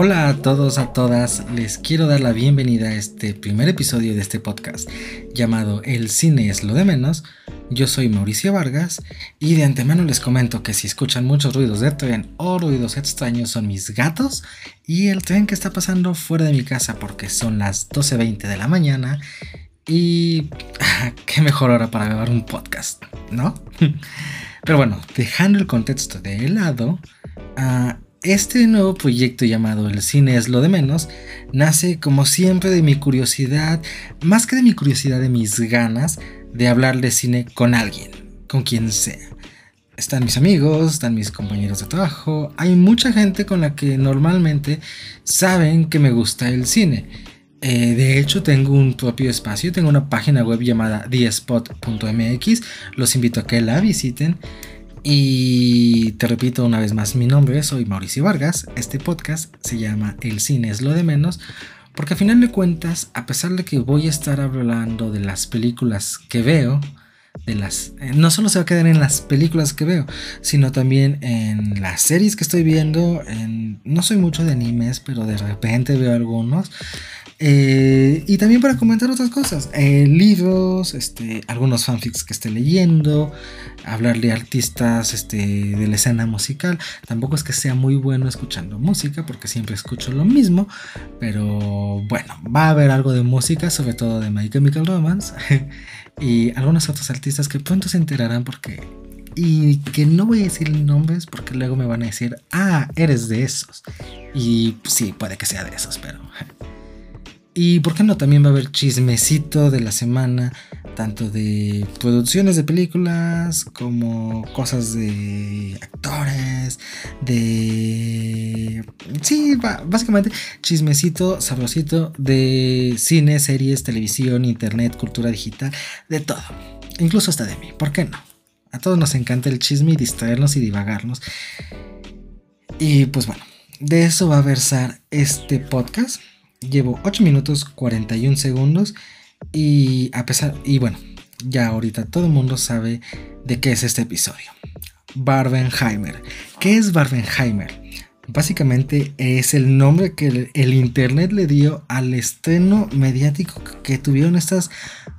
Hola a todos, a todas, les quiero dar la bienvenida a este primer episodio de este podcast llamado El cine es lo de menos. Yo soy Mauricio Vargas y de antemano les comento que si escuchan muchos ruidos de tren o ruidos extraños son mis gatos y el tren que está pasando fuera de mi casa porque son las 12.20 de la mañana y qué mejor hora para grabar un podcast, ¿no? Pero bueno, dejando el contexto de lado, uh, este nuevo proyecto llamado El cine es lo de menos nace como siempre de mi curiosidad, más que de mi curiosidad, de mis ganas de hablar de cine con alguien, con quien sea. Están mis amigos, están mis compañeros de trabajo, hay mucha gente con la que normalmente saben que me gusta el cine. Eh, de hecho, tengo un propio espacio, tengo una página web llamada thespot.mx, los invito a que la visiten. Y te repito una vez más mi nombre, soy Mauricio Vargas. Este podcast se llama El cine es lo de menos, porque a final de cuentas, a pesar de que voy a estar hablando de las películas que veo, de las eh, no solo se va a quedar en las películas que veo, sino también en las series que estoy viendo, en, no soy mucho de animes, pero de repente veo algunos. Eh, y también para comentar otras cosas, eh, libros, este, algunos fanfics que esté leyendo, hablar de artistas este, de la escena musical. Tampoco es que sea muy bueno escuchando música, porque siempre escucho lo mismo, pero bueno, va a haber algo de música, sobre todo de My Chemical Romance, y algunos otros artistas que pronto se enterarán porque... Y que no voy a decir nombres porque luego me van a decir, ah, eres de esos. Y sí, puede que sea de esos, pero... Y por qué no, también va a haber chismecito de la semana, tanto de producciones de películas como cosas de actores, de... Sí, básicamente chismecito, sabrosito de cine, series, televisión, internet, cultura digital, de todo. Incluso hasta de mí, ¿por qué no? A todos nos encanta el chisme y distraernos y divagarnos. Y pues bueno, de eso va a versar este podcast. Llevo 8 minutos 41 segundos y a pesar, y bueno, ya ahorita todo el mundo sabe de qué es este episodio. Barbenheimer. ¿Qué es Barbenheimer? Básicamente es el nombre que el internet le dio al estreno mediático que tuvieron estas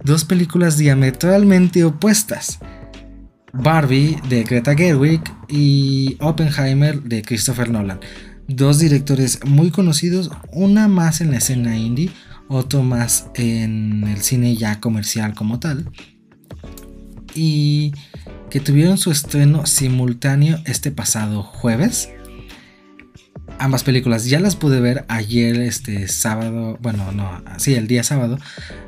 dos películas diametralmente opuestas. Barbie de Greta Gerwig y Oppenheimer de Christopher Nolan dos directores muy conocidos, una más en la escena indie, otro más en el cine ya comercial como tal, y que tuvieron su estreno simultáneo este pasado jueves. Ambas películas ya las pude ver ayer, este sábado, bueno, no, sí, el día sábado.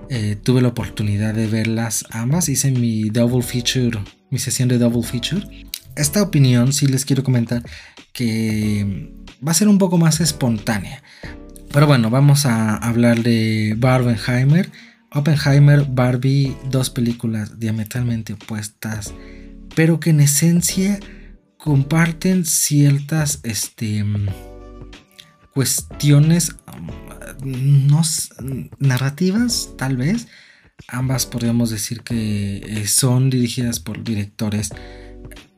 Eh, tuve la oportunidad de verlas ambas. Hice mi double feature, mi sesión de double feature. Esta opinión sí les quiero comentar que va a ser un poco más espontánea. Pero bueno, vamos a hablar de Barbenheimer. Oppenheimer, Barbie, dos películas diametralmente opuestas, pero que en esencia comparten ciertas este, cuestiones um, no, narrativas, tal vez. Ambas podríamos decir que eh, son dirigidas por directores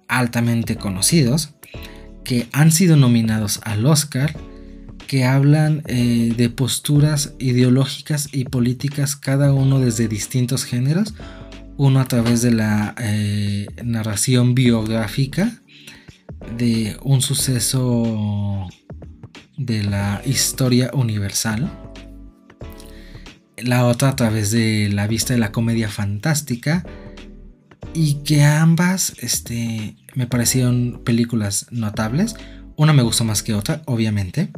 altamente conocidos que han sido nominados al Oscar, que hablan eh, de posturas ideológicas y políticas, cada uno desde distintos géneros, uno a través de la eh, narración biográfica de un suceso de la historia universal, la otra a través de la vista de la comedia fantástica, y que ambas este, me parecieron películas notables. Una me gustó más que otra, obviamente,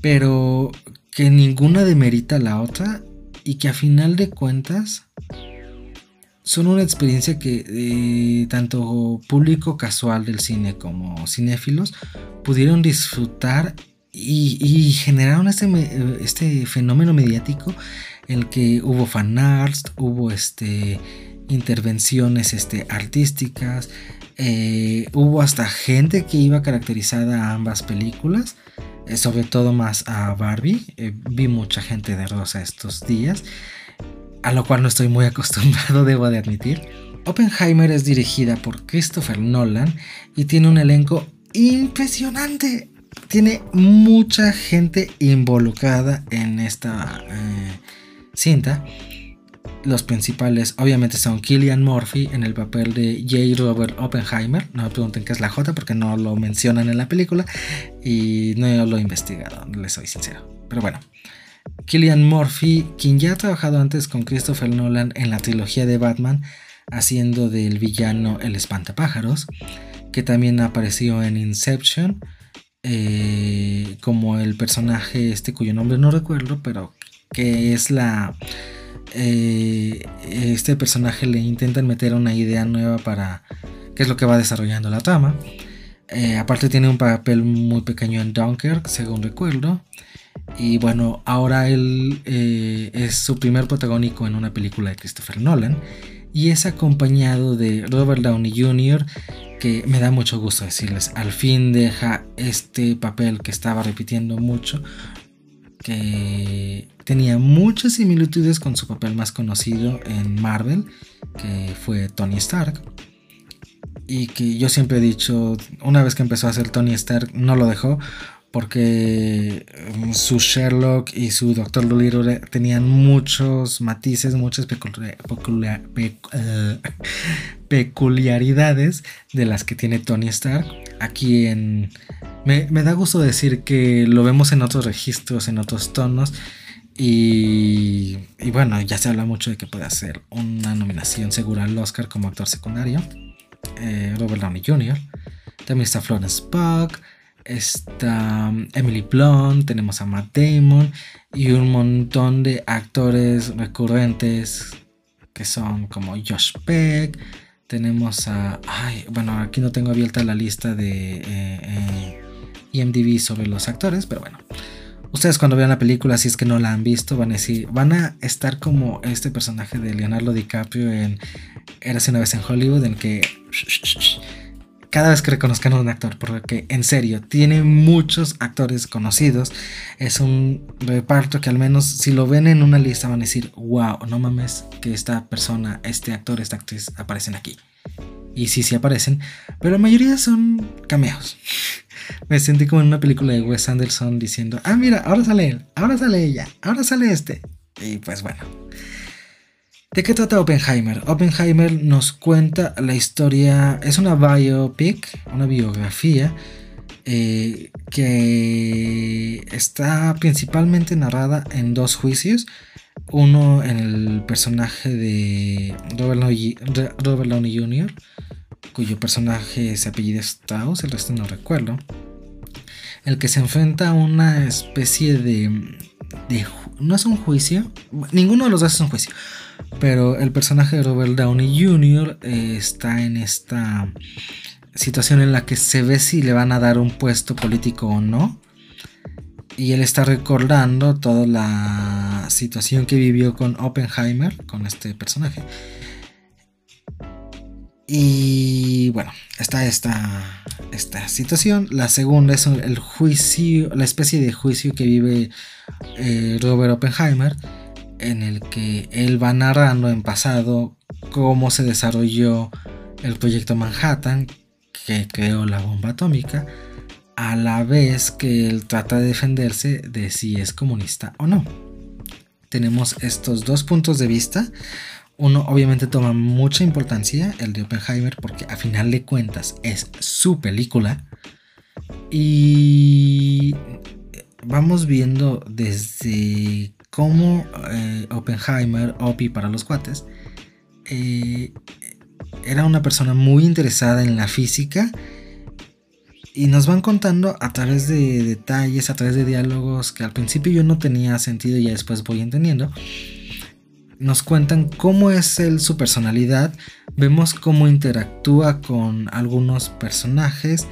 pero que ninguna demerita la otra y que a final de cuentas son una experiencia que eh, tanto público casual del cine como cinéfilos pudieron disfrutar y, generaron este, este fenómeno mediático en el que hubo fanarts, hubo este intervenciones este, artísticas. Eh, hubo hasta gente que iba caracterizada a ambas películas, eh, sobre todo más a Barbie. Eh, vi mucha gente de rosa estos días, a lo cual no estoy muy acostumbrado, debo de admitir. Oppenheimer es dirigida por Christopher Nolan y tiene un elenco impresionante. tiene mucha gente involucrada en esta cinta. Los principales obviamente son Killian Murphy en el papel de J. Robert Oppenheimer. No me pregunten qué es la J porque no lo mencionan en la película y no lo he investigado, les soy sincero. Pero bueno, Killian Murphy, quien ya ha trabajado antes con Christopher Nolan en la trilogía de Batman, haciendo del villano el espantapájaros, que también apareció en Inception, eh, como el personaje este cuyo nombre no recuerdo, pero que es la... Eh, este personaje le intentan meter una idea nueva para qué es lo que va desarrollando la trama. Eh, aparte tiene un papel muy pequeño en Dunkirk, según recuerdo. Y bueno, ahora él es su primer protagónico en una película de Christopher Nolan y es acompañado de Robert Downey Jr., que me da mucho gusto decirles, al fin deja este papel que estaba repitiendo mucho, que tenía muchas similitudes con su papel más conocido en Marvel, que fue Tony Stark. Y que yo siempre he dicho, una vez que empezó a hacer Tony Stark, no lo dejó, porque mm, su Sherlock y su Doctor Dolittle tenían muchos matices, muchas peculiaridades de las que tiene Tony Stark. Aquí en... Me, da gusto decir que lo vemos en otros registros, en otros tonos. Y, bueno, ya se habla mucho de que puede hacer una nominación segura al Oscar como actor secundario. Eh, Robert Downey Jr. También está Florence Pugh está Emily Blunt, tenemos a Matt Damon y un montón de actores recurrentes que son como Josh Peck. Tenemos a. Ay, bueno, aquí no tengo abierta la lista de eh, IMDb sobre los actores, pero bueno. Ustedes cuando vean la película, si es que no la han visto, van a decir, van a estar como este personaje de Leonardo DiCaprio en Érase una vez en Hollywood, en que cada vez que reconozcan a un actor, porque en serio, tiene muchos actores conocidos. Es un reparto que al menos si lo ven en una lista van a decir, wow, no mames que esta persona, este actor, esta actriz aparecen aquí. Y sí, sí aparecen, pero la mayoría son cameos. Me sentí como en una película de Wes Anderson diciendo, ah, mira, ahora sale él, ahora sale ella, ahora sale este. Y pues bueno. ¿De qué trata Oppenheimer? Oppenheimer nos cuenta la historia, es una biopic, una biografía eh, que está principalmente narrada en dos juicios. Uno en el personaje de Robert Downey, Jr., cuyo personaje se apellida Strauss, el resto no recuerdo. El que se enfrenta a una especie de, de. No es un juicio, ninguno de los dos es un juicio pero el personaje de Robert Downey Jr. Eh, está en esta situación en la que se ve si le van a dar un puesto político o no. Y él está recordando toda la situación que vivió con Oppenheimer, con este personaje. Y bueno, está esta, esta situación. La segunda es el juicio, la especie de juicio que vive eh, Robert Oppenheimer en el que él va narrando en pasado cómo se desarrolló el proyecto Manhattan que creó la bomba atómica, a la vez que él trata de defenderse de si es comunista o no. Tenemos estos dos puntos de vista. Uno obviamente toma mucha importancia, el de Oppenheimer, porque a final de cuentas es su película. Y vamos viendo desde como eh, Oppenheimer, Opie para los cuates, eh, era una persona muy interesada en la física y nos van contando a través de detalles, a través de diálogos que al principio yo no tenía sentido y ya después voy entendiendo. Nos cuentan cómo es él, su personalidad, vemos cómo interactúa con algunos personajes,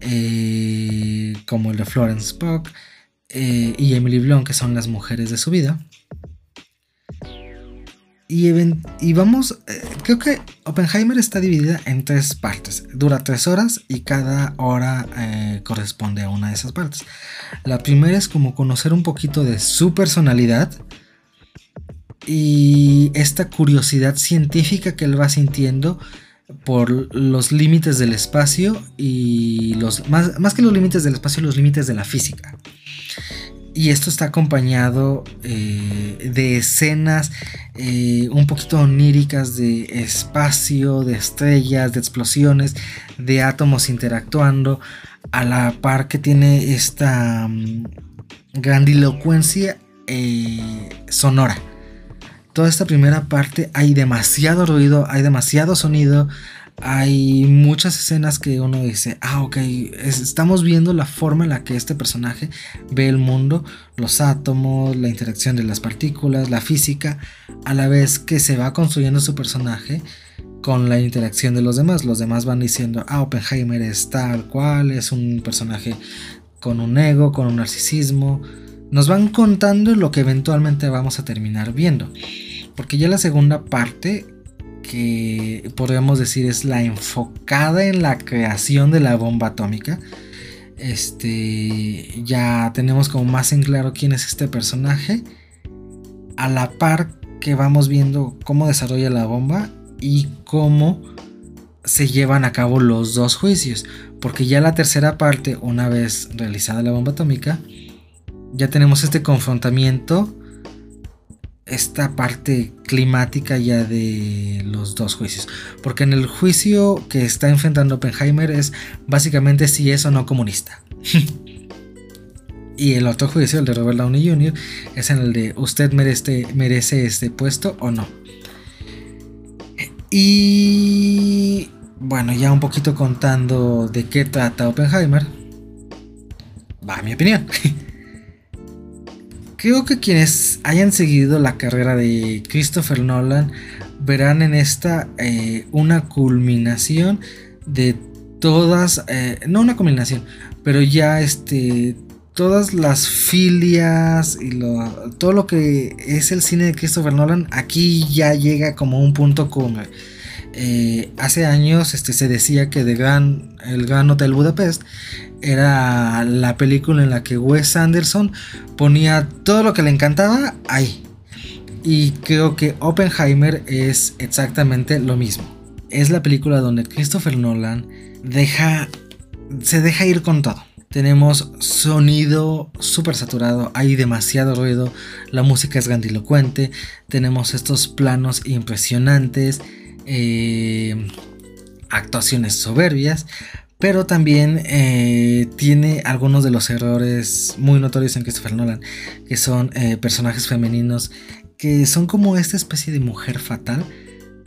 eh, como el de Florence Pugh, eh, y Emily Blunt, que son las mujeres de su vida. Y, y vamos, eh, creo que Oppenheimer está dividida en tres partes. Dura tres horas y cada hora corresponde a una de esas partes. La primera es como conocer un poquito de su personalidad y esta curiosidad científica que él va sintiendo por los límites del espacio y los más, más que los límites del espacio, los límites de la física. Y esto está acompañado eh, de escenas eh, un poquito oníricas de espacio, de estrellas, de explosiones, de átomos interactuando, a la par que tiene esta um, grandilocuencia eh, sonora. Toda esta primera parte hay demasiado ruido, hay demasiado sonido, hay muchas escenas que uno dice, ah, ok, estamos viendo la forma en la que este personaje ve el mundo, los átomos, la interacción de las partículas, la física, a la vez que se va construyendo su personaje con la interacción de los demás. Los demás van diciendo, ah, Oppenheimer es tal cual, es un personaje con un ego, con un narcisismo. Nos van contando lo que eventualmente vamos a terminar viendo. Porque ya la segunda parte que podríamos decir es la enfocada en la creación de la bomba atómica. Este, ya tenemos como más en claro quién es este personaje. A la par que vamos viendo cómo desarrolla la bomba y cómo se llevan a cabo los dos juicios. Porque ya la tercera parte, una vez realizada la bomba atómica, ya tenemos este confrontamiento esta parte climática ya de los dos juicios. Porque en el juicio que está enfrentando Oppenheimer es básicamente si es o no comunista. y el otro juicio, el de Robert Downey Jr., es en el de usted merece, este puesto o no. Y bueno, ya un poquito contando de qué trata Oppenheimer. Va mi opinión. Creo que quienes hayan seguido la carrera de Christopher Nolan verán en esta eh, una culminación de todas, eh, no una culminación, pero ya este, todas las filias y todo lo que es el cine de Christopher Nolan aquí ya llega como un punto cumbre. Eh, hace años este, se decía que de gran, el Gran Hotel Budapest era la película en la que Wes Anderson ponía todo lo que le encantaba ahí. Y creo que Oppenheimer es exactamente lo mismo. Es la película donde Christopher Nolan deja, se deja ir con todo. Tenemos sonido súper saturado, hay demasiado ruido, la música es grandilocuente, tenemos estos planos impresionantes, eh, actuaciones soberbias, pero también eh, tiene algunos de los errores muy notorios en Christopher Nolan, que son eh, personajes femeninos que son como esta especie de mujer fatal,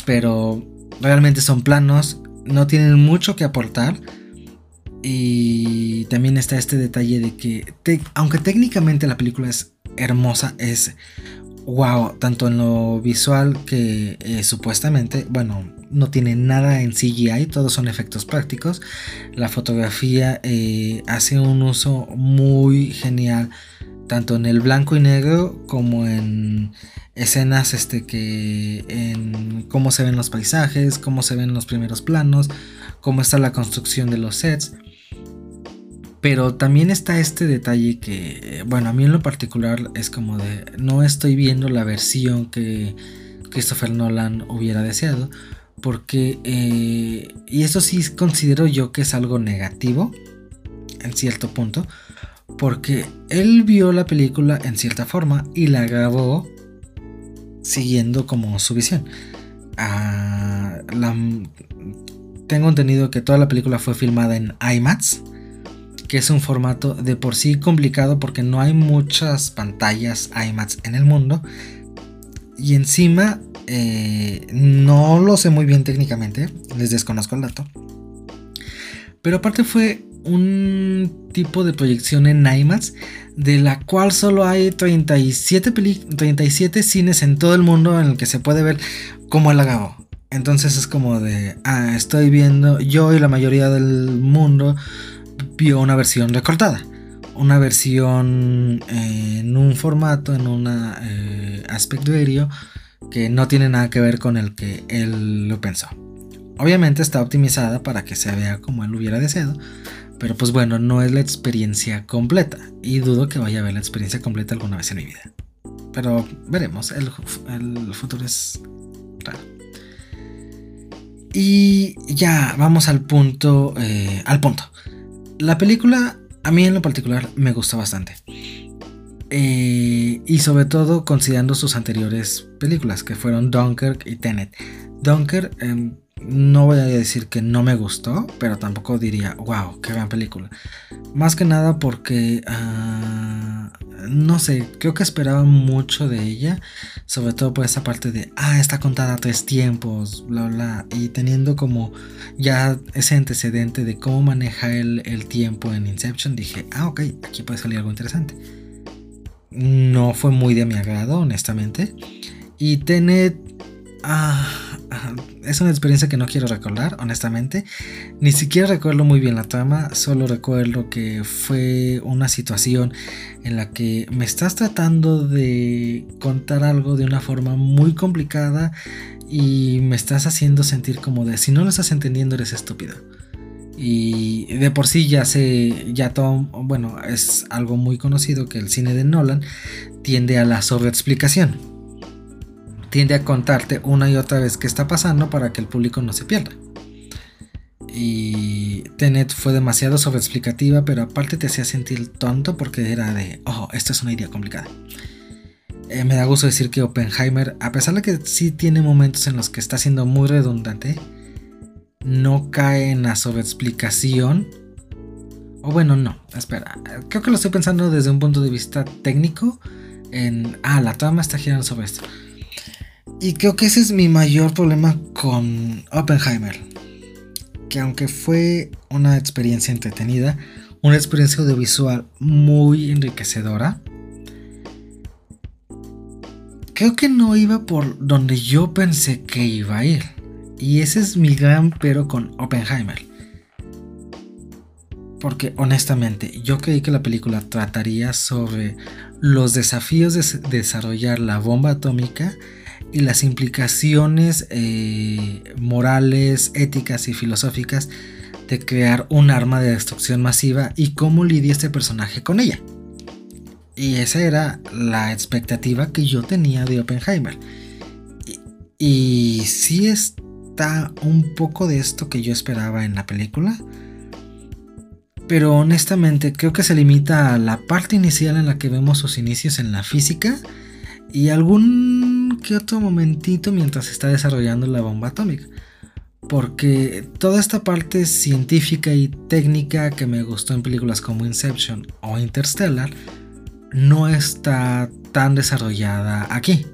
pero realmente son planos, no tienen mucho que aportar. Y también está este detalle de que, aunque técnicamente la película es hermosa, es wow, tanto en lo visual que eh, supuestamente, bueno, no tiene nada en CGI, todos son efectos prácticos. La fotografía eh, hace un uso muy genial, tanto en el blanco y negro como en escenas este, que en cómo se ven los paisajes, cómo se ven los primeros planos, cómo está la construcción de los sets. Pero también está este detalle que, bueno, a mí en lo particular es como de, no estoy viendo la versión que Christopher Nolan hubiera deseado, porque, eh, y eso sí considero yo que es algo negativo, en cierto punto, porque él vio la película en cierta forma y la grabó siguiendo como su visión. Ah, tengo entendido que toda la película fue filmada en IMAX que es un formato de por sí complicado porque no hay muchas pantallas IMAX en el mundo. Y encima, eh, no lo sé muy bien técnicamente, les desconozco el dato. Pero aparte fue un tipo de proyección en IMAX de la cual solo hay 37, 37 cines en todo el mundo en el que se puede ver cómo él acabó. Entonces es como de, ah, estoy viendo, yo y la mayoría del mundo vio una versión recortada. Una versión eh, en un formato, en un eh, aspecto aéreo que no tiene nada que ver con el que él lo pensó. Obviamente está optimizada para que se vea como él hubiera deseado, pero pues bueno, no es la experiencia completa y dudo que vaya a ver la experiencia completa alguna vez en mi vida. Pero veremos, el, el futuro es raro. Y ya, vamos al punto. Eh, al punto. La película, a mí en lo particular, me gustó bastante. Eh, y sobre todo considerando sus anteriores películas, que fueron Dunkirk y Tenet. Dunkirk, em, no voy a decir que no me gustó, pero tampoco diría, wow, qué gran película. Más que nada porque, ah, no sé, creo que esperaba mucho de ella, sobre todo por esa parte de, ah, está contada tres tiempos, bla, bla, y teniendo como ya ese antecedente de cómo maneja el, el tiempo en Inception, dije, ah, ok, aquí puede salir algo interesante. No fue muy de mi agrado, honestamente. Y Tenet... Ah, es una experiencia que no quiero recordar, honestamente. Ni siquiera recuerdo muy bien la trama, solo recuerdo que fue una situación en la que me estás tratando de contar algo de una forma muy complicada y me estás haciendo sentir como de si no lo estás entendiendo eres estúpido. Y de por sí ya sé, ya todo, bueno, es algo muy conocido que el cine de Nolan tiende a la sobreexplicación tiende a contarte una y otra vez qué está pasando para que el público no se pierda. Y Tenet fue demasiado sobreexplicativa, pero aparte te hacía sentir tonto porque era de, oh, esta es una idea complicada. Eh, me da gusto decir que Oppenheimer, a pesar de que sí tiene momentos en los que está siendo muy redundante, no cae en la sobreexplicación. O bueno, no, espera, creo que lo estoy pensando desde un punto de vista técnico. En, ah, la trama está girando sobre esto. Y creo que ese es mi mayor problema con Oppenheimer. Que aunque fue una experiencia entretenida, una experiencia audiovisual muy enriquecedora, creo que no iba por donde yo pensé que iba a ir. Y ese es mi gran pero con Oppenheimer. Porque honestamente, yo creí que la película trataría sobre los desafíos de desarrollar la bomba atómica y las implicaciones eh, morales, éticas y filosóficas de crear un arma de destrucción masiva y cómo lidia este personaje con ella. Y esa era la expectativa que yo tenía de Oppenheimer. Y, si está un poco de esto que yo esperaba en la película. Pero honestamente creo que se limita a la parte inicial en la que vemos sus inicios en la física y algún que otro momentito mientras está desarrollando la bomba atómica. Porque toda esta parte científica y técnica que me gustó en películas como Inception o Interstellar no está tan desarrollada aquí.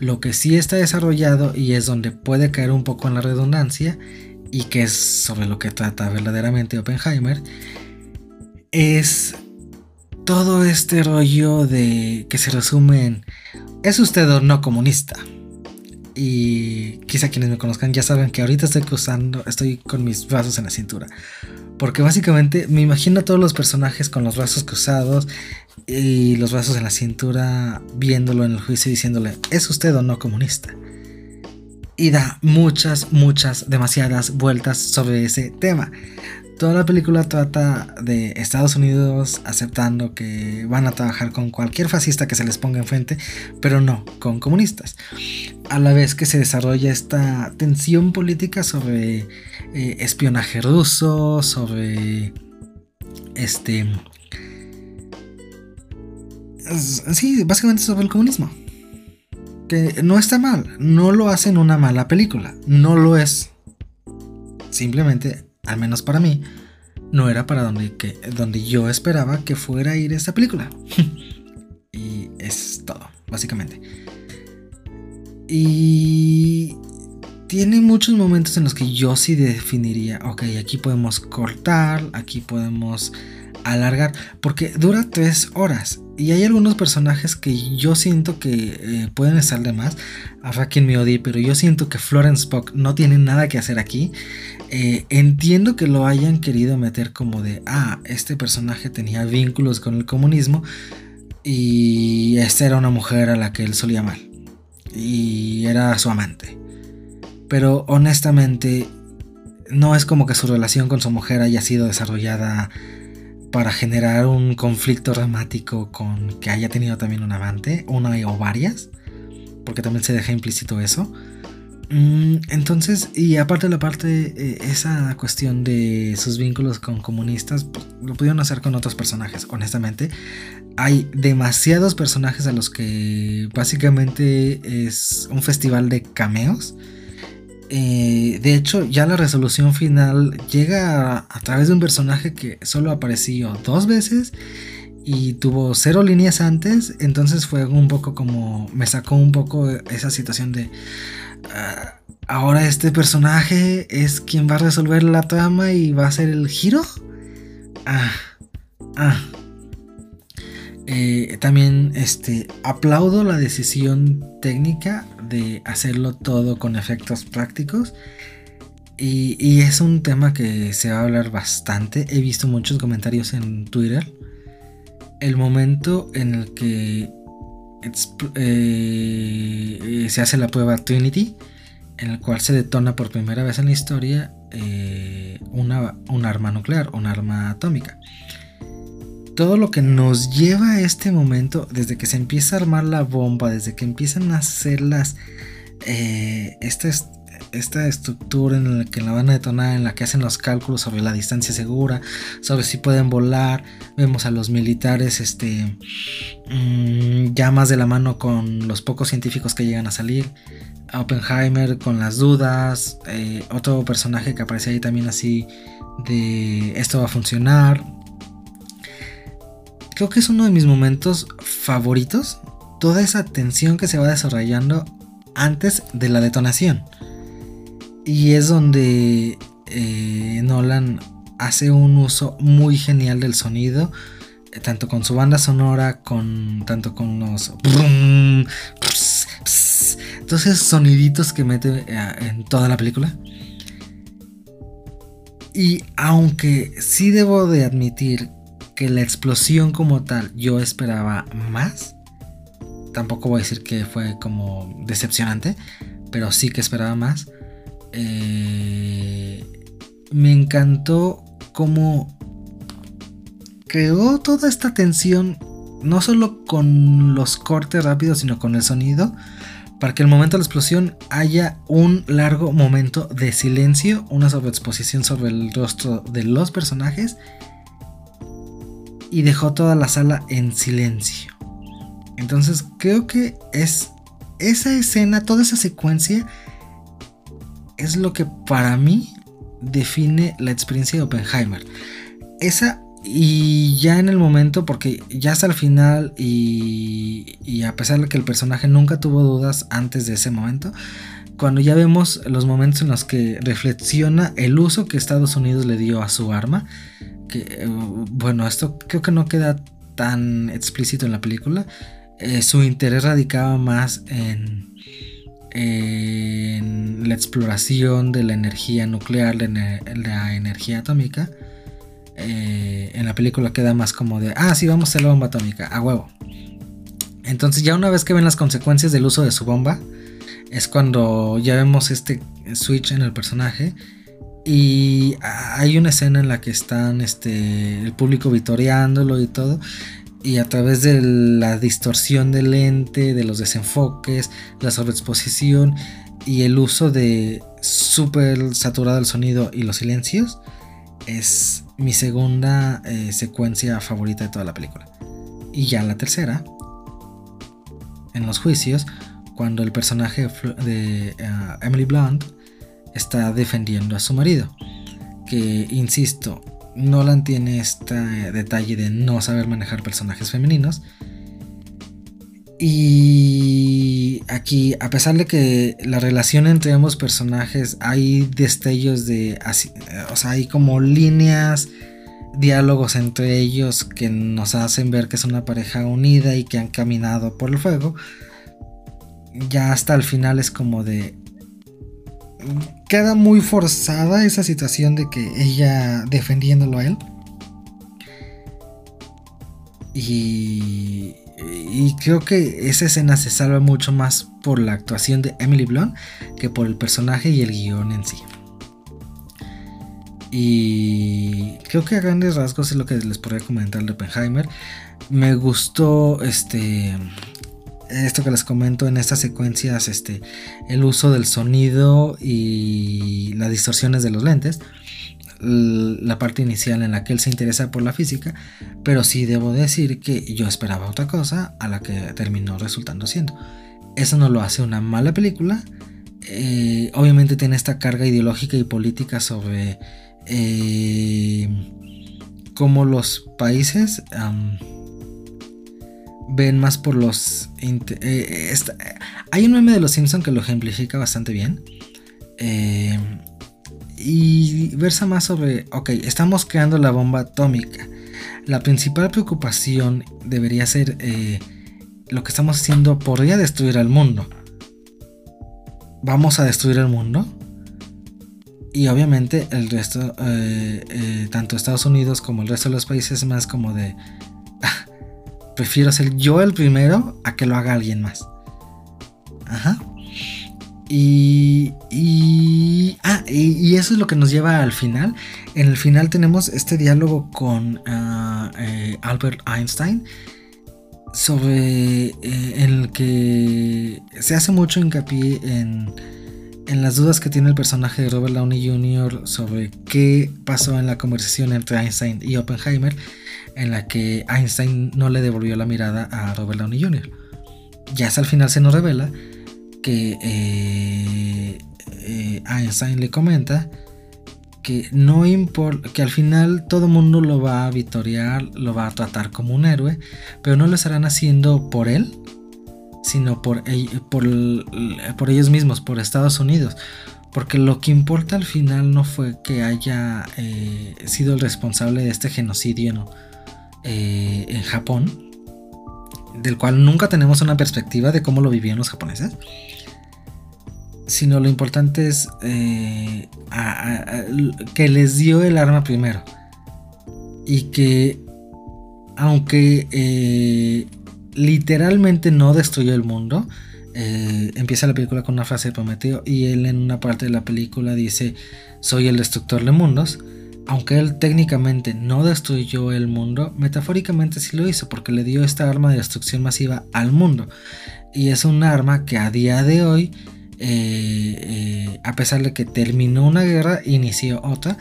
Lo que sí está desarrollado y es donde puede caer un poco en la redundancia y que es sobre lo que trata verdaderamente Oppenheimer es todo este rollo de que se resume en ¿es usted o no comunista? Y quizá quienes me conozcan ya saben que ahorita estoy cruzando, estoy con mis brazos en la cintura. Porque básicamente me imagino a todos los personajes con los brazos cruzados y los brazos en la cintura viéndolo en el juicio diciéndole, ¿es usted o no comunista? Y da muchas, muchas, demasiadas vueltas sobre ese tema. Toda la película trata de Estados Unidos aceptando que van a trabajar con cualquier fascista que se les ponga enfrente, pero no con comunistas. A la vez que se desarrolla esta tensión política sobre eh, espionaje ruso, sobre este... Sí, básicamente sobre el comunismo. Que no está mal, no lo hacen una mala película, no lo es. Simplemente al menos para mí, no era para donde, que, donde yo esperaba que fuera a ir esta película. y es todo, básicamente. Y tiene muchos momentos en los que yo sí definiría, ok, aquí podemos cortar, aquí podemos alargar, porque dura tres horas. Y hay algunos personajes que yo siento que eh, pueden estar de más. A quien me odie, pero yo siento que Florence Spock no tiene nada que hacer aquí. Eh, entiendo que lo hayan querido meter como de, ah, este personaje tenía vínculos con el comunismo y esta era una mujer a la que él solía mal. Y era su amante. Pero honestamente, no es como que su relación con su mujer haya sido desarrollada para generar un conflicto dramático con que haya tenido también un amante, una o varias, porque también se deja implícito eso. Mm, entonces, y aparte de la parte, eh, esa cuestión de sus vínculos con comunistas, lo pudieron hacer con otros personajes, honestamente. Hay demasiados personajes a los que básicamente es un festival de cameos. Eh, de hecho, ya la resolución final llega a, a, través de un personaje que solo apareció dos veces y tuvo cero líneas antes. Entonces fue un poco como. Me sacó un poco esa situación de Ah, ahora este personaje es quien va a resolver la trama y va a ser el giro. Ah, ah. Eh, también este, aplaudo la decisión técnica de hacerlo todo con efectos prácticos. Y, y, es un tema que se va a hablar bastante. He visto muchos comentarios en Twitter. El momento en el que eh, se hace la prueba Trinity, en el cual se detona por primera vez en la historia eh, una, un arma nuclear, un arma atómica. Todo lo que nos lleva a este momento, desde que se empieza a armar la bomba, desde que empiezan a hacer las... Eh, esta estructura en la que la van a detonar, en la que hacen los cálculos sobre la distancia segura, sobre si pueden volar. Vemos a los militares este, mm, ya más de la mano con los pocos científicos que llegan a salir. A Oppenheimer con las dudas. Eh, otro personaje que aparece ahí también así de esto va a funcionar. Creo que es uno de mis momentos favoritos. Toda esa tensión que se va desarrollando antes de la detonación. Y es donde eh, Nolan hace un uso muy genial del sonido. Eh, tanto con su banda sonora, con. tanto con los. entonces soniditos que mete eh, en toda la película. Y aunque sí debo de admitir que la explosión como tal yo esperaba más, tampoco voy a decir que fue como decepcionante, pero sí que esperaba más. Eh, me encantó cómo creó toda esta tensión, no solo con los cortes rápidos, sino con el sonido, para que el momento de la explosión haya un largo momento de silencio, una sobreexposición sobre el rostro de los personajes y dejó toda la sala en silencio. Entonces creo que es esa escena, toda esa secuencia es lo que para mí define la experiencia de Oppenheimer. Esa y ya en el momento, porque ya hasta el final y, y, a pesar de que el personaje nunca tuvo dudas antes de ese momento, cuando ya vemos los momentos en los que reflexiona el uso que Estados Unidos le dio a su arma, que eh, bueno, esto creo que no queda tan explícito en la película, eh, su interés radicaba más en en la exploración de la energía nuclear, la energía atómica. Eh, en la película queda más como de, ah, sí, vamos a hacer la bomba atómica, a huevo. Entonces ya una vez que ven las consecuencias del uso de su bomba, es cuando ya vemos este switch en el personaje. Y hay una escena en la que están este, el público vitoreándolo y todo y a través de la distorsión del lente, de los desenfoques, la sobreexposición y el uso de súper saturado el sonido y los silencios, es mi segunda eh, secuencia favorita de toda la película. Y ya la tercera, en los juicios, cuando el personaje de eh, Emily Blunt está defendiendo a su marido, que insisto, Nolan tiene este detalle de no saber manejar personajes femeninos. Y aquí, a pesar de que la relación entre ambos personajes hay destellos de... O sea, hay como líneas, diálogos entre ellos que nos hacen ver que es una pareja unida y que han caminado por el fuego. Ya hasta el final es como de queda muy forzada esa situación de que ella defendiéndolo a él. Y, y, creo que esa escena se salva mucho más por la actuación de Emily Blunt que por el personaje y el guion en sí. Y creo que a grandes rasgos es lo que les podría comentar de Oppenheimer. Me gustó este esto que les comento en estas secuencias, este, el uso del sonido y las distorsiones de los lentes, la parte inicial en la que él se interesa por la física, pero sí debo decir que yo esperaba otra cosa a la que terminó resultando siendo. Eso no lo hace una mala película, eh, obviamente tiene esta carga ideológica y política sobre eh, cómo los países ven más por los... Eh, hay un meme de los Simpsons que lo ejemplifica bastante bien. y versa más sobre, ok, estamos creando la bomba atómica. La principal preocupación debería ser lo que estamos haciendo podría destruir al mundo vamos a destruir el mundo. Y obviamente el resto, eh, eh, tanto Estados Unidos como el resto de los países, más como de, prefiero ser yo el primero a que lo haga alguien más. Ajá. Y, y, ah, y, eso es lo que nos lleva al final. En el final tenemos este diálogo con ah, eh, Albert Einstein sobre eh, el que se hace mucho hincapié en, en las dudas que tiene el personaje de Robert Downey Jr. sobre qué pasó en la conversación entre Einstein y Oppenheimer, en la que Einstein no le devolvió la mirada a Robert Downey Jr. Ya hasta al final se nos revela que eh, eh, Einstein le comenta que no importa, que al final todo el mundo lo va a victoriar, lo va a tratar como un héroe, pero no lo estarán haciendo por él, sino por, por, por ellos mismos, por Estados Unidos. Porque lo que importa al final no fue que haya eh, sido el responsable de este genocidio eh, en Japón, del cual nunca tenemos una perspectiva de cómo lo vivían los japoneses sino lo importante es eh, que les dio el arma primero. Y que aunque eh, literalmente no destruyó el mundo, empieza la película con una frase de Prometeo y él en una parte de la película dice, soy el destructor de mundos. Aunque él técnicamente no destruyó el mundo, metafóricamente sí lo hizo porque le dio esta arma de destrucción masiva al mundo. Y es un arma que a día de hoy eh, eh, a pesar de que terminó una guerra, inició otra.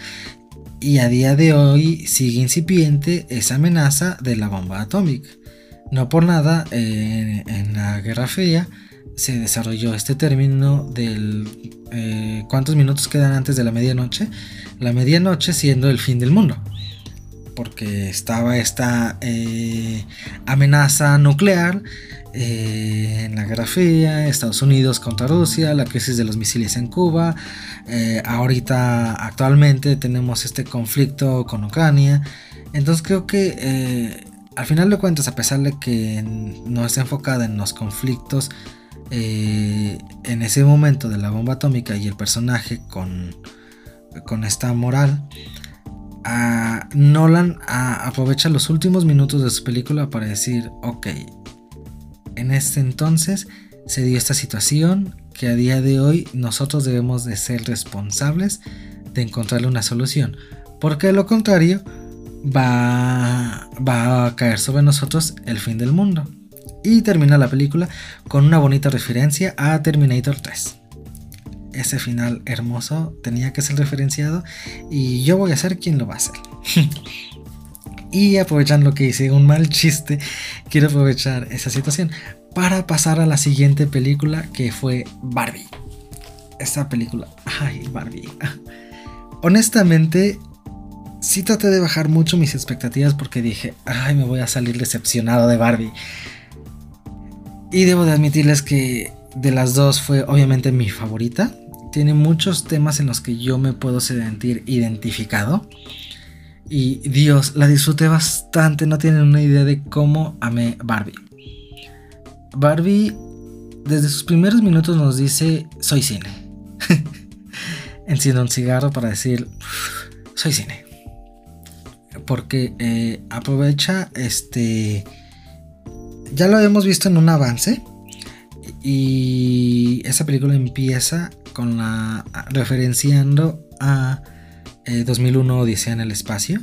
Y a día de hoy sigue incipiente esa amenaza de la bomba atómica. No por nada, eh, en la Guerra Fría se desarrolló este término del cuántos minutos quedan antes de la medianoche. La medianoche siendo el fin del mundo porque estaba esta amenaza nuclear eh, en la Guerra Fría, Estados Unidos contra Rusia, la crisis de los misiles en Cuba, eh, ahorita actualmente tenemos este conflicto con Ucrania, entonces creo que eh, al final de cuentas, a pesar de que no está enfocada en los conflictos, en ese momento de la bomba atómica y el personaje con, con esta moral, Nolan aprovecha los últimos minutos de su película para decir, ok, en este entonces se dio esta situación que a día de hoy nosotros debemos de ser responsables de encontrarle una solución. Porque de lo contrario va, va a caer sobre nosotros el fin del mundo. Y termina la película con una bonita referencia a Terminator 3. Ese final hermoso tenía que ser referenciado y yo voy a ser quien lo va a hacer. Y aprovechando que hice un mal chiste, quiero aprovechar esa situación para pasar a la siguiente película que fue Barbie. Esta película, ay, Barbie. Honestamente, sí traté de bajar mucho mis expectativas porque dije, ay, me voy a salir decepcionado de Barbie. Y debo de admitirles que de las dos fue obviamente mi favorita. Tiene muchos temas en los que yo me puedo sentir identificado. Y Dios, la disfruté bastante, no tienen una idea de cómo amé Barbie. Barbie desde sus primeros minutos nos dice, soy cine. Enciendo un cigarro para decir, soy cine. Porque eh, aprovecha este... Ya lo habíamos visto en un avance. Y esa película empieza con la referenciando a, referenciando 2001 Odisea en el espacio.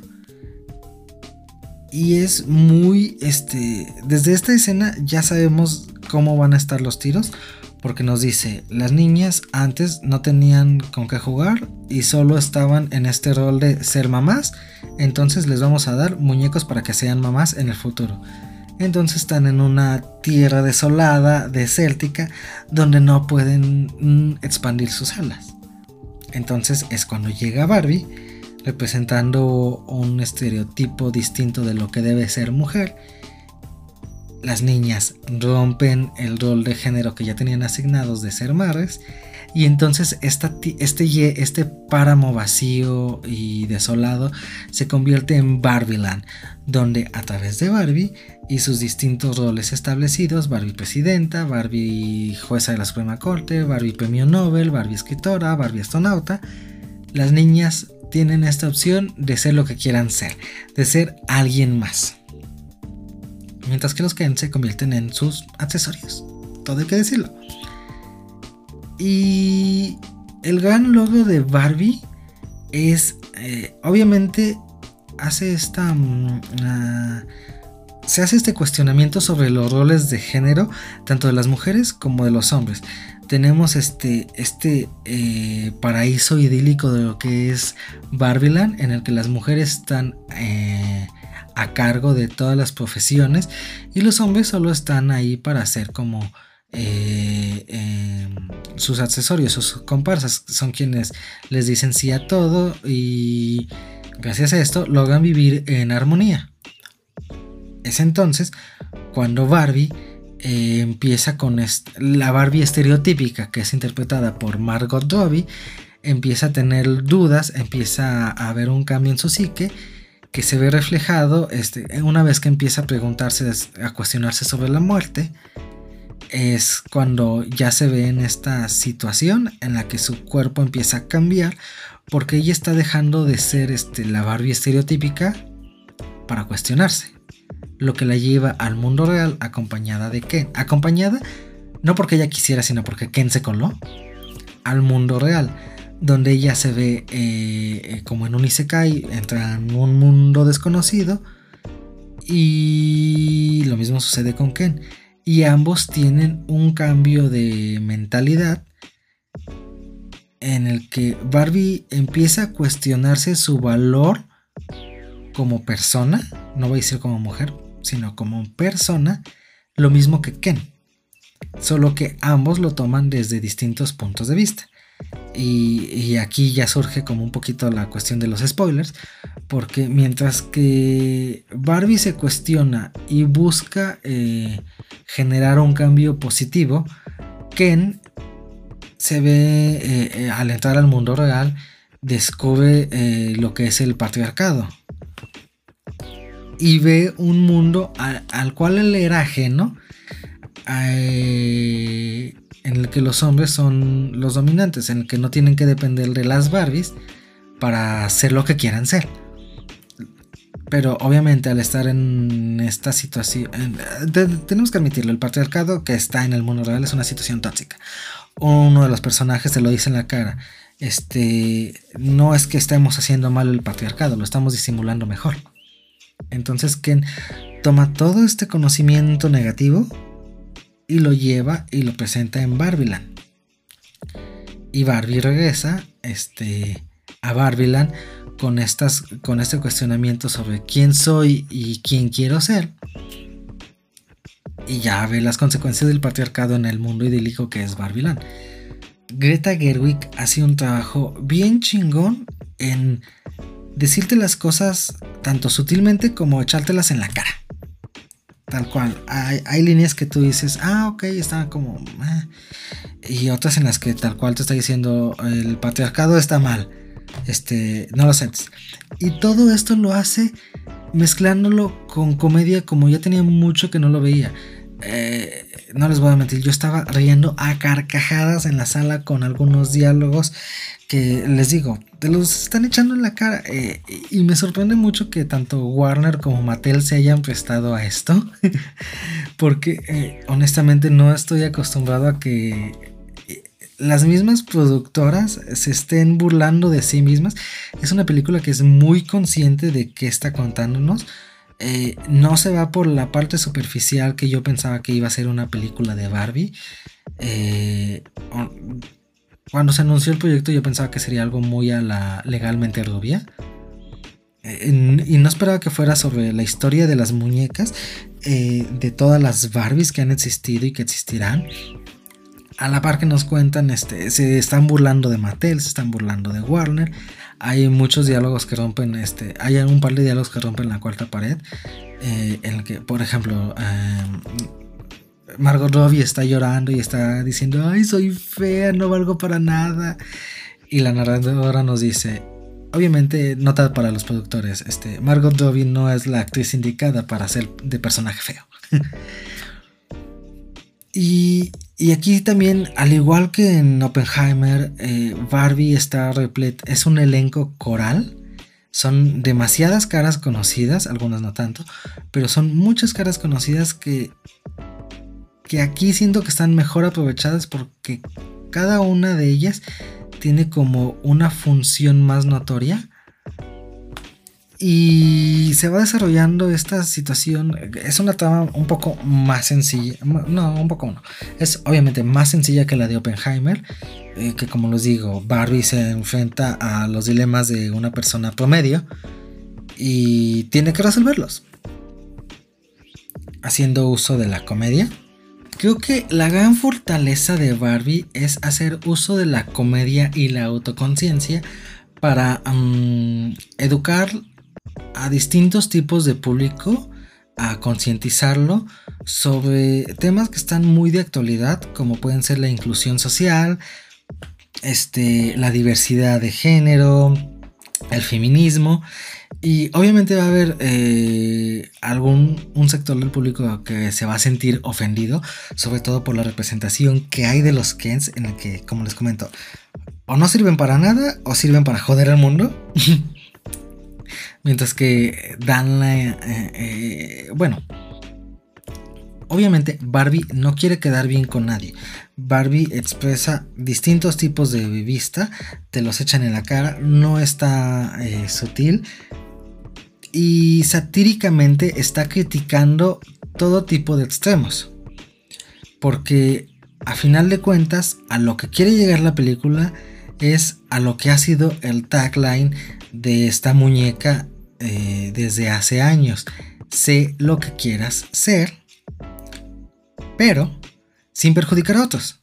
Y es muy, este, desde esta escena ya sabemos cómo van a estar los tiros, porque nos dice, las niñas antes no tenían con qué jugar y solo estaban en este rol de ser mamás, entonces les vamos a dar muñecos para que sean mamás en el futuro. Entonces están en una tierra desolada, desértica, donde no pueden mm, expandir sus alas. Entonces es cuando llega Barbie, representando un estereotipo distinto de lo que debe ser mujer. Las niñas rompen el rol de género que ya tenían asignados de ser madres y entonces este, este páramo vacío y desolado se convierte en Barbieland, donde a través de Barbie y sus distintos roles establecidos, Barbie presidenta, Barbie jueza de la Suprema Corte, Barbie premio Nobel, Barbie escritora, Barbie astronauta, las niñas tienen esta opción de ser lo que quieran ser, de ser alguien más. Mientras que los Ken se convierten en sus accesorios. Todo hay que decirlo. Y el gran logo de Barbie es, eh, obviamente, hace esta... Mm, ah, se hace este cuestionamiento sobre los roles de género, tanto de las mujeres como de los hombres. Tenemos este, este eh, paraíso idílico de lo que es Barbieland, en el que las mujeres están eh, a cargo de todas las profesiones y los hombres solo están ahí para hacer como eh, em, sus accesorios, sus comparsas, son quienes les dicen sí a todo y gracias a esto logran vivir en armonía. Es entonces cuando Barbie eh, empieza con la Barbie estereotípica que es interpretada por Margot Robbie, empieza a tener dudas, empieza a haber un cambio en su psique que se ve reflejado este, una vez que empieza a preguntarse, a cuestionarse sobre la muerte es cuando ya se ve en esta situación en la que su cuerpo empieza a cambiar porque ella está dejando de ser este, la Barbie estereotípica para cuestionarse. Lo que la lleva al mundo real acompañada de Ken. Acompañada no porque ella quisiera, sino porque Ken se coló al mundo real. Donde ella se ve eh, eh, como en un Isekai, entra en un mundo desconocido. Y lo mismo sucede con Ken y ambos tienen un cambio de mentalidad en el que Barbie empieza a cuestionarse su valor como persona, no voy a decir como mujer, sino como persona, lo mismo que Ken, solo que ambos lo toman desde distintos puntos de vista. Y, aquí ya surge como un poquito la cuestión de los spoilers, porque mientras que Barbie se cuestiona y busca eh, generar un cambio positivo, Ken se ve eh, eh, al entrar al mundo real, descubre lo que es el patriarcado. Y ve un mundo al, al cual él era ajeno en el que los hombres son los dominantes, en el que no tienen que depender de las Barbies para hacer lo que quieran ser. Pero obviamente al estar en esta situación, tenemos que admitirlo, el patriarcado que está en el mundo real es una situación tóxica. Uno de los personajes se lo dice en la cara. Este, no es que estemos haciendo mal el patriarcado, lo estamos disimulando mejor. Entonces Ken toma todo este conocimiento negativo y lo lleva y lo presenta en Barbiland. Y Barbie regresa este, a Barbiland con, estas, con este cuestionamiento sobre quién soy y quién quiero ser. Y ya ve las consecuencias del patriarcado en el mundo idílico que es Barbiland. Greta Gerwig hace un trabajo bien chingón en decirte las cosas tanto sutilmente como echártelas en la cara. Tal cual. Hay, líneas que tú dices, ah, ok, están como... Ah", y otras en las que tal cual te está diciendo, el patriarcado está mal. Este, no lo sientes. Y todo esto lo hace mezclándolo con comedia como ya tenía mucho que no lo veía. Eh, no les voy a mentir, yo estaba riendo a carcajadas en la sala con algunos diálogos que les digo, te los están echando en la cara. Eh, y me sorprende mucho que tanto Warner como Mattel se hayan prestado a esto. porque eh, honestamente no estoy acostumbrado a que eh, las mismas productoras se estén burlando de sí mismas. Es una película que es muy consciente de qué está contándonos. Eh, no se va por la parte superficial que yo pensaba que iba a ser una película de Barbie. Eh, cuando se anunció el proyecto yo pensaba que sería algo muy a la legalmente rubia. Eh, y no esperaba que fuera sobre la historia de las muñecas, de todas las Barbies que han existido y que existirán. A la par que nos cuentan, este, se están burlando de Mattel, se están burlando de Warner hay muchos diálogos que rompen, este, hay un par de diálogos que rompen la cuarta pared, eh, en el que, por ejemplo, em, Margot Robbie está llorando y está diciendo, ay, soy fea, no valgo para nada. Y la narradora nos dice, obviamente, nota para los productores, este, Margot Robbie no es la actriz indicada para ser de personaje feo. y, y aquí también, al igual que en Oppenheimer, eh, Barbie está repleta, es un elenco coral. Son demasiadas caras conocidas, algunas no tanto, pero son muchas caras conocidas que, que aquí siento que están mejor aprovechadas porque cada una de ellas tiene como una función más notoria y se va desarrollando esta situación. Es una trama un poco más sencilla. No, un poco no. Es obviamente más sencilla que la de Oppenheimer. Eh, que como les digo, Barbie se enfrenta a los dilemas de una persona promedio. Y tiene que resolverlos. Haciendo uso de la comedia. Creo que la gran fortaleza de Barbie es hacer uso de la comedia y la autoconciencia para mm, educar a distintos tipos de público a concientizarlo sobre temas que están muy de actualidad, como pueden ser la inclusión social, este, la diversidad de género, el feminismo. Y obviamente va a haber eh, algún un sector del público que se va a sentir ofendido, sobre todo por la representación que hay de los Kens, en el que, como les comento, o no sirven para nada o sirven para joder al mundo. Mientras que dan la... Eh, eh, bueno, obviamente Barbie no quiere quedar bien con nadie. Barbie expresa distintos tipos de vista, te los echan en la cara, no está eh, sutil y satíricamente está criticando todo tipo de extremos. Porque a final de cuentas, a lo que quiere llegar la película es a lo que ha sido el tagline de esta muñeca eh, desde hace años. Sé lo que quieras ser, pero sin perjudicar a otros.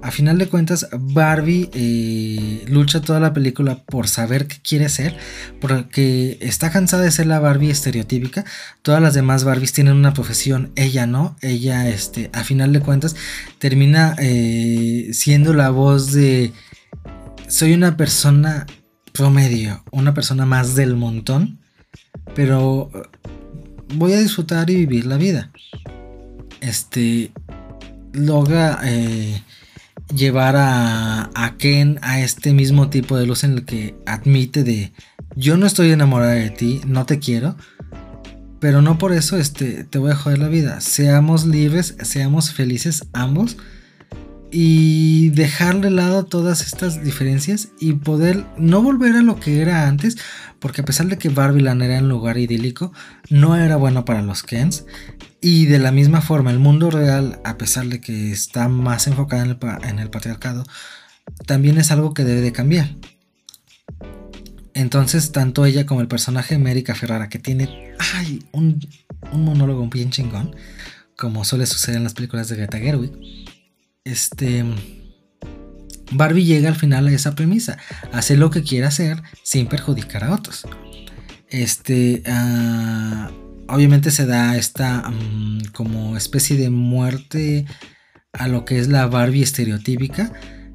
A final de cuentas, Barbie eh, lucha toda la película por saber qué quiere ser, porque está cansada de ser la Barbie estereotípica. Todas las demás Barbies tienen una profesión, ella no. Ella, este, a final de cuentas, termina eh, siendo la voz de soy una persona promedio, una persona más del montón, pero eh, voy a disfrutar y vivir la vida. Este logra eh, llevar a, a, Ken a este mismo tipo de luz en el que admite de yo no estoy enamorada de ti, no te quiero, pero no por eso este, te voy a joder la vida. Seamos libres, seamos felices ambos y dejar de lado todas estas diferencias y poder no volver a lo que era antes, porque a pesar de que Barbiland era un lugar idílico, no era bueno para los Kens. Y de la misma forma, el mundo real, a pesar de que está más enfocado en el, patriarcado, también es algo que debe de cambiar. Entonces, tanto ella como el personaje América Ferrara, que tiene un, un monólogo bien chingón, como suele suceder en las películas de Greta Gerwig, este, Barbie llega al final a esa premisa, hace lo que quiere hacer sin perjudicar a otros. Este, ah, obviamente se da esta mm, como especie de muerte a lo que es la Barbie estereotípica.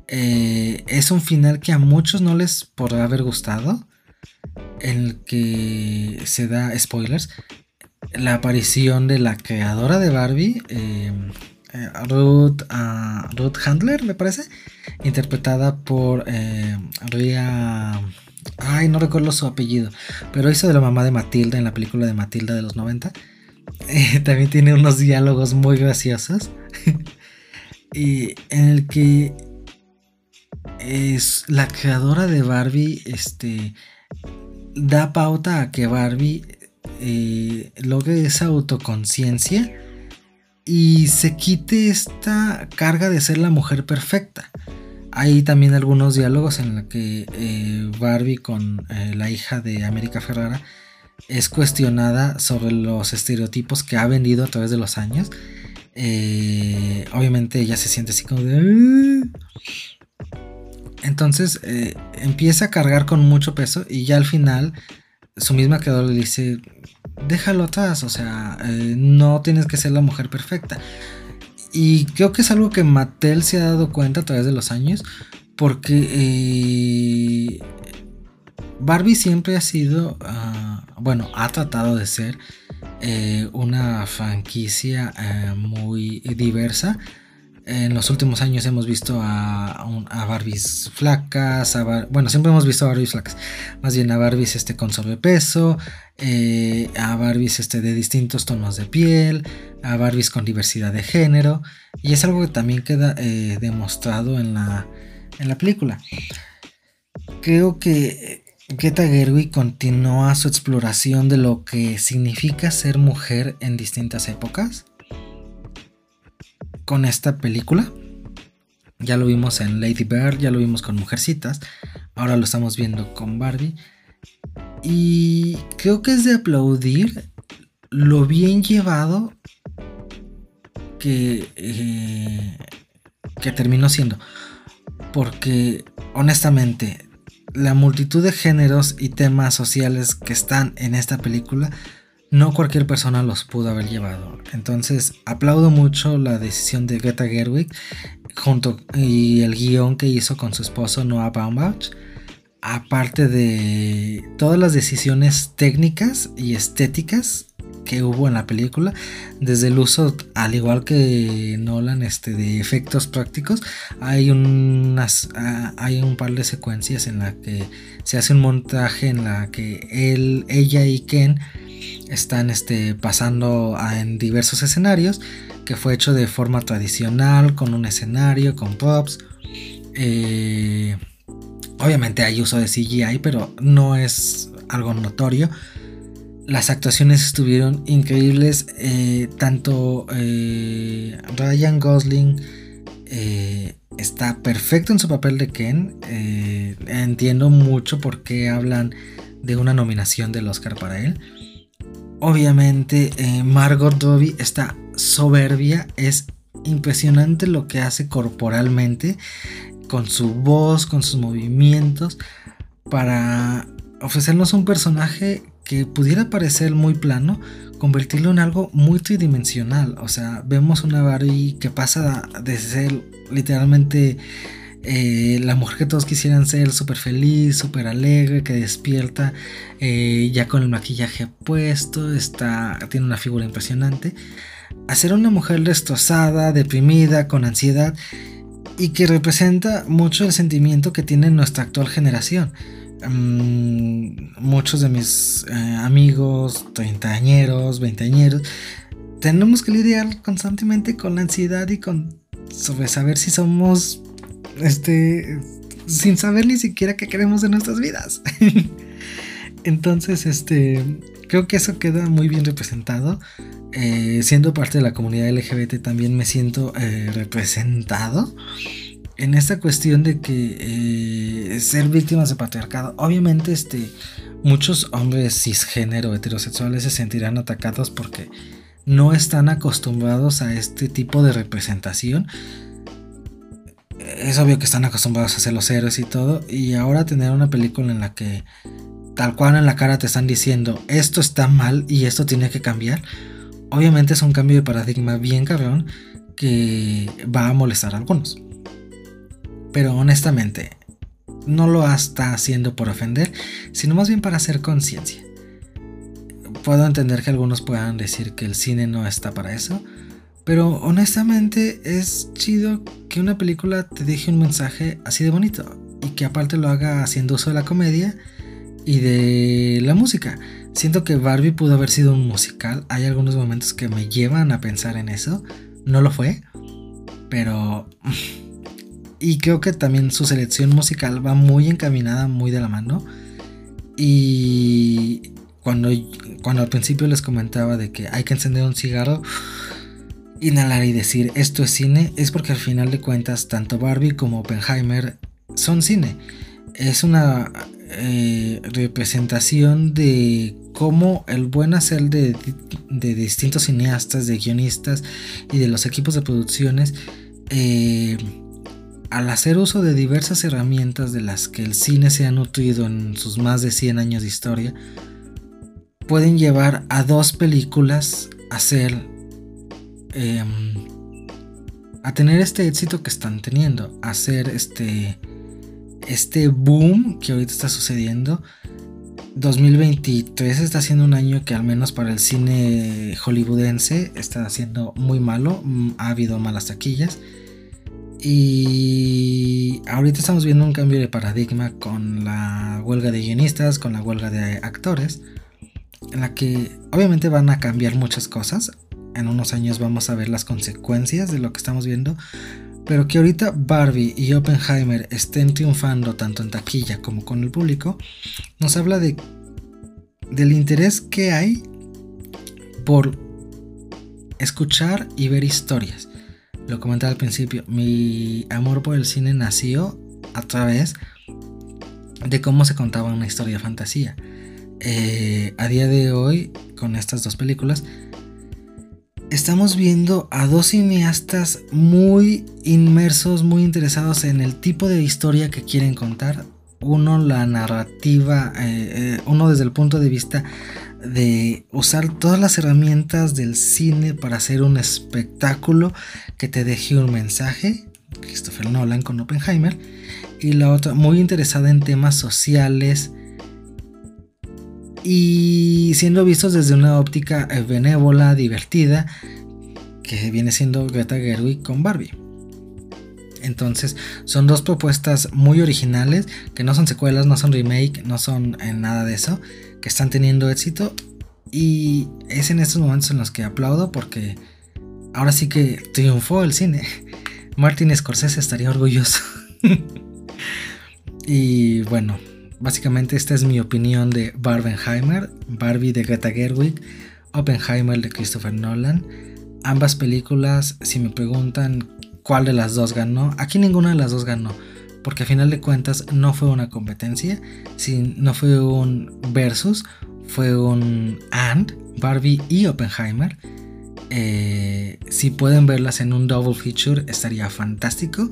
Eh, es un final que a muchos no les podrá haber gustado, en el que se da spoilers. La aparición de la creadora de Barbie, eh, eh, Ruth, ah, Ruth, Handler, me parece, interpretada por eh, Ria. Ay, no recuerdo su apellido, pero hizo de la mamá de Matilda en la película de Matilda de los 90. Eh, también tiene unos diálogos muy graciosos. en el que es la creadora de Barbie este, da pauta a que Barbie eh, logre esa autoconciencia y se quite esta carga de ser la mujer perfecta. Hay también algunos diálogos en los que eh, Barbie con eh, la hija de América Ferrara es cuestionada sobre los estereotipos que ha vendido a través de los años. Eh, obviamente ella se siente así como de... Entonces empieza a cargar con mucho peso y ya al final su misma creadora le dice, déjalo atrás, o sea, no tienes que ser la mujer perfecta. Y creo que es algo que Mattel se ha dado cuenta a través de los años. Porque eh, Barbie siempre ha sido, ah, bueno, ha tratado de ser eh, una franquicia eh, muy diversa. En los últimos años hemos visto a, a Barbies flacas, bueno, siempre hemos visto a Barbies flacas, más bien a Barbies este, con sobrepeso, eh, a Barbies este, de distintos tonos de piel, a Barbies con diversidad de género, y es algo que también queda eh, demostrado en la, en la película. Creo que Greta Gerwig continúa su exploración de lo que significa ser mujer en distintas épocas con esta película. Ya lo vimos en Lady Bird, ya lo vimos con Mujercitas, ahora lo estamos viendo con Barbie. Y creo que es de aplaudir lo bien llevado que, eh, que terminó siendo. Porque honestamente, la multitud de géneros y temas sociales que están en esta película no cualquier persona los pudo haber llevado. Entonces, aplaudo mucho la decisión de Greta Gerwig junto y el guion que hizo con su esposo Noah Baumbach. Aparte de todas las decisiones técnicas y estéticas que hubo en la película, desde el uso, al igual que Nolan, este, de efectos prácticos, hay unas, ah, hay un par de secuencias en la que se hace un montaje en la que él, ella y Ken están este, pasando en diversos escenarios, que fue hecho de forma tradicional, con un escenario, con props. Eh, obviamente hay uso de CGI, pero no es algo notorio. Las actuaciones estuvieron increíbles, eh, tanto eh, Ryan Gosling está perfecto en su papel de Ken. entiendo mucho por qué hablan de una nominación del Oscar para él. Obviamente eh, Margot Robbie está soberbia, es impresionante lo que hace corporalmente, con su voz, con sus movimientos, para ofrecernos un personaje que pudiera parecer muy plano, convertirlo en algo muy tridimensional. O sea, vemos una Barbie que pasa de ser literalmente eh, la mujer que todos quisieran ser, súper feliz, súper alegre, que despierta eh, ya con el maquillaje puesto, está, tiene una figura impresionante, a ser una mujer destrozada, deprimida, con ansiedad y que representa mucho el sentimiento que tiene nuestra actual generación. Mm, muchos de mis eh, amigos, treintañeros, veinteañeros, tenemos que lidiar constantemente con la ansiedad y con sobre saber si somos este, sin saber ni siquiera qué queremos en nuestras vidas. Entonces, este, creo que eso queda muy bien representado. Eh, siendo parte de la comunidad LGBT también me siento eh, representado en esta cuestión de que eh, ser víctimas de patriarcado, obviamente, este, muchos hombres cisgénero heterosexuales se sentirán atacados porque no están acostumbrados a este tipo de representación es obvio que están acostumbrados a ser los héroes y todo. Y ahora tener una película en la que tal cual en la cara te están diciendo esto está mal y esto tiene que cambiar. Obviamente es un cambio de paradigma bien cabrón que va a molestar a algunos. Pero honestamente, no lo está haciendo por ofender, sino más bien para hacer conciencia. Puedo entender que algunos puedan decir que el cine no está para eso, pero honestamente es chido que una película te deje un mensaje así de bonito y que aparte lo haga haciendo uso de la comedia y de la música. Siento que Barbie pudo haber sido un musical. Hay algunos momentos que me llevan a pensar en eso. No lo fue, pero... Y creo que también su selección musical va muy encaminada, muy de la mano. Y cuando, cuando al principio les comentaba de que hay que encender un cigarro, inhalar y decir esto es cine, es porque al final de cuentas tanto Barbie como Oppenheimer son cine. Es una eh, representación de cómo el buen hacer de, distintos cineastas, de guionistas y de los equipos de producciones, eh, al hacer uso de diversas herramientas de las que el cine se ha nutrido en sus más de 100 años de historia, pueden llevar a dos películas a ser em, a tener este éxito que están teniendo, hacer este este boom que ahorita está sucediendo. 2023 está siendo un año que al menos para el cine hollywoodense está siendo muy malo, mm, ha habido malas taquillas. Y ahorita estamos viendo un cambio de paradigma con la huelga de guionistas, con la huelga de actores en la que obviamente van a cambiar muchas cosas. En unos años vamos a ver las consecuencias de lo que estamos viendo. Pero que ahorita Barbie y Oppenheimer estén triunfando tanto en taquilla como con el público, nos habla de del interés que hay por escuchar y ver historias. Lo comenté al principio, mi amor por el cine nació a través de cómo se contaba una historia de fantasía. Eh, a día de hoy, con estas dos películas, estamos viendo a dos cineastas muy inmersos, muy interesados en el tipo de historia que quieren contar. Uno la narrativa, eh, eh, uno desde el punto de vista de usar todas las herramientas del cine para hacer un espectáculo que te deje un mensaje, Christopher Nolan con Oppenheimer, y la otra muy interesada en temas sociales, y siendo vistos desde una óptica eh, benévola, divertida, que viene siendo Greta Gerwig con Barbie. Entonces son dos propuestas muy originales, que no son secuelas, no son remake, no son en nada de eso, que están teniendo éxito. Y es en estos momentos en los que aplaudo porque ahora sí que triunfó el cine. Martin Scorsese estaría orgulloso. y bueno, Básicamente esta es mi opinión de Barbenheimer, Barbie de Greta Gerwig, Oppenheimer de Christopher Nolan. Ambas películas, si me preguntan cuál de las dos ganó, aquí ninguna de las dos ganó, porque a final de cuentas no fue una competencia, no fue un versus, fue un and, Barbie y Oppenheimer. Eh, si pueden verlas en un double feature estaría fantástico.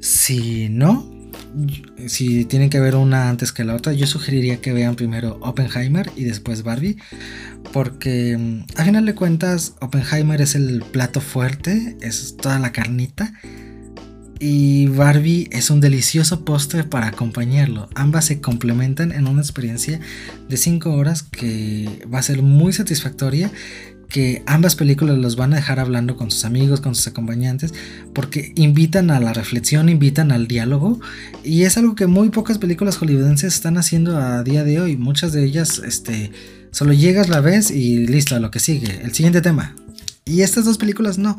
Si no, si tienen que ver una antes que la otra, yo sugeriría que vean primero Oppenheimer y después Barbie, porque mm, a final de cuentas Oppenheimer es el plato fuerte, es toda la carnita. Y Barbie es un delicioso postre para acompañarlo. Ambas se complementan en una experiencia de 5 horas que va a ser muy satisfactoria que ambas películas los van a dejar hablando con sus amigos, con sus acompañantes, porque invitan a la reflexión, invitan al diálogo, y es algo que muy pocas películas hollywoodenses están haciendo a día de hoy. Muchas de ellas, este, solo llegas, la ves y listo, lo que sigue. El siguiente tema. Y estas dos películas no,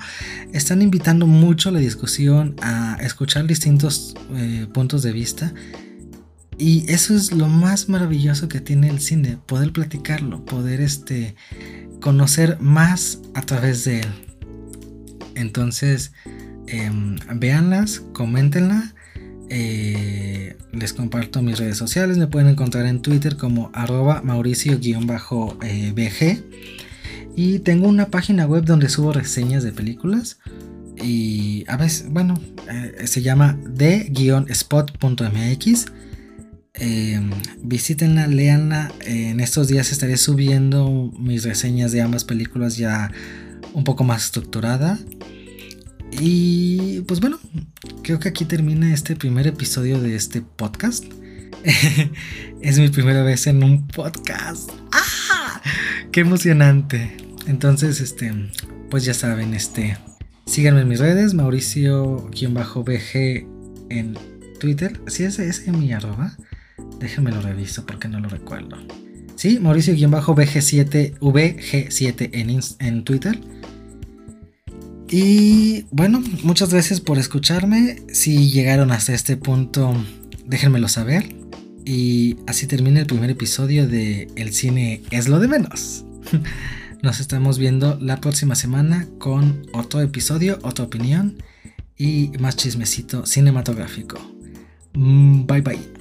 están invitando mucho a la discusión, a escuchar distintos eh, puntos de vista. Y eso es lo más maravilloso que tiene el cine, poder platicarlo, poder este, conocer más a través de él. Entonces, eh, véanlas, coméntenla. Eh, les comparto mis redes sociales. Me pueden encontrar en Twitter como arroba mauricio-bg. Y tengo una página web donde subo reseñas de películas. Y a veces, bueno, eh, se llama de-spot.mx. Eh, visítenla, leanla. en estos días estaré subiendo mis reseñas de ambas películas ya un poco más estructurada. Y pues bueno, creo que aquí termina este primer episodio de este podcast. es mi primera vez en un podcast. ¡Ah! ¡Qué emocionante! Entonces, este, pues ya saben, este, síganme en mis redes, Mauricio-BG en Twitter. Si ese es mi arroba. Déjenme lo reviso porque no lo recuerdo. Sí, Mauricio-VG7, VG7 en, en Twitter. Y bueno, muchas gracias por escucharme. Si llegaron hasta este punto, déjenmelo saber. Y así termina el primer episodio de El cine es lo de menos. Nos estamos viendo la próxima semana con otro episodio, otra opinión y más chismecito cinematográfico. Mm, bye bye.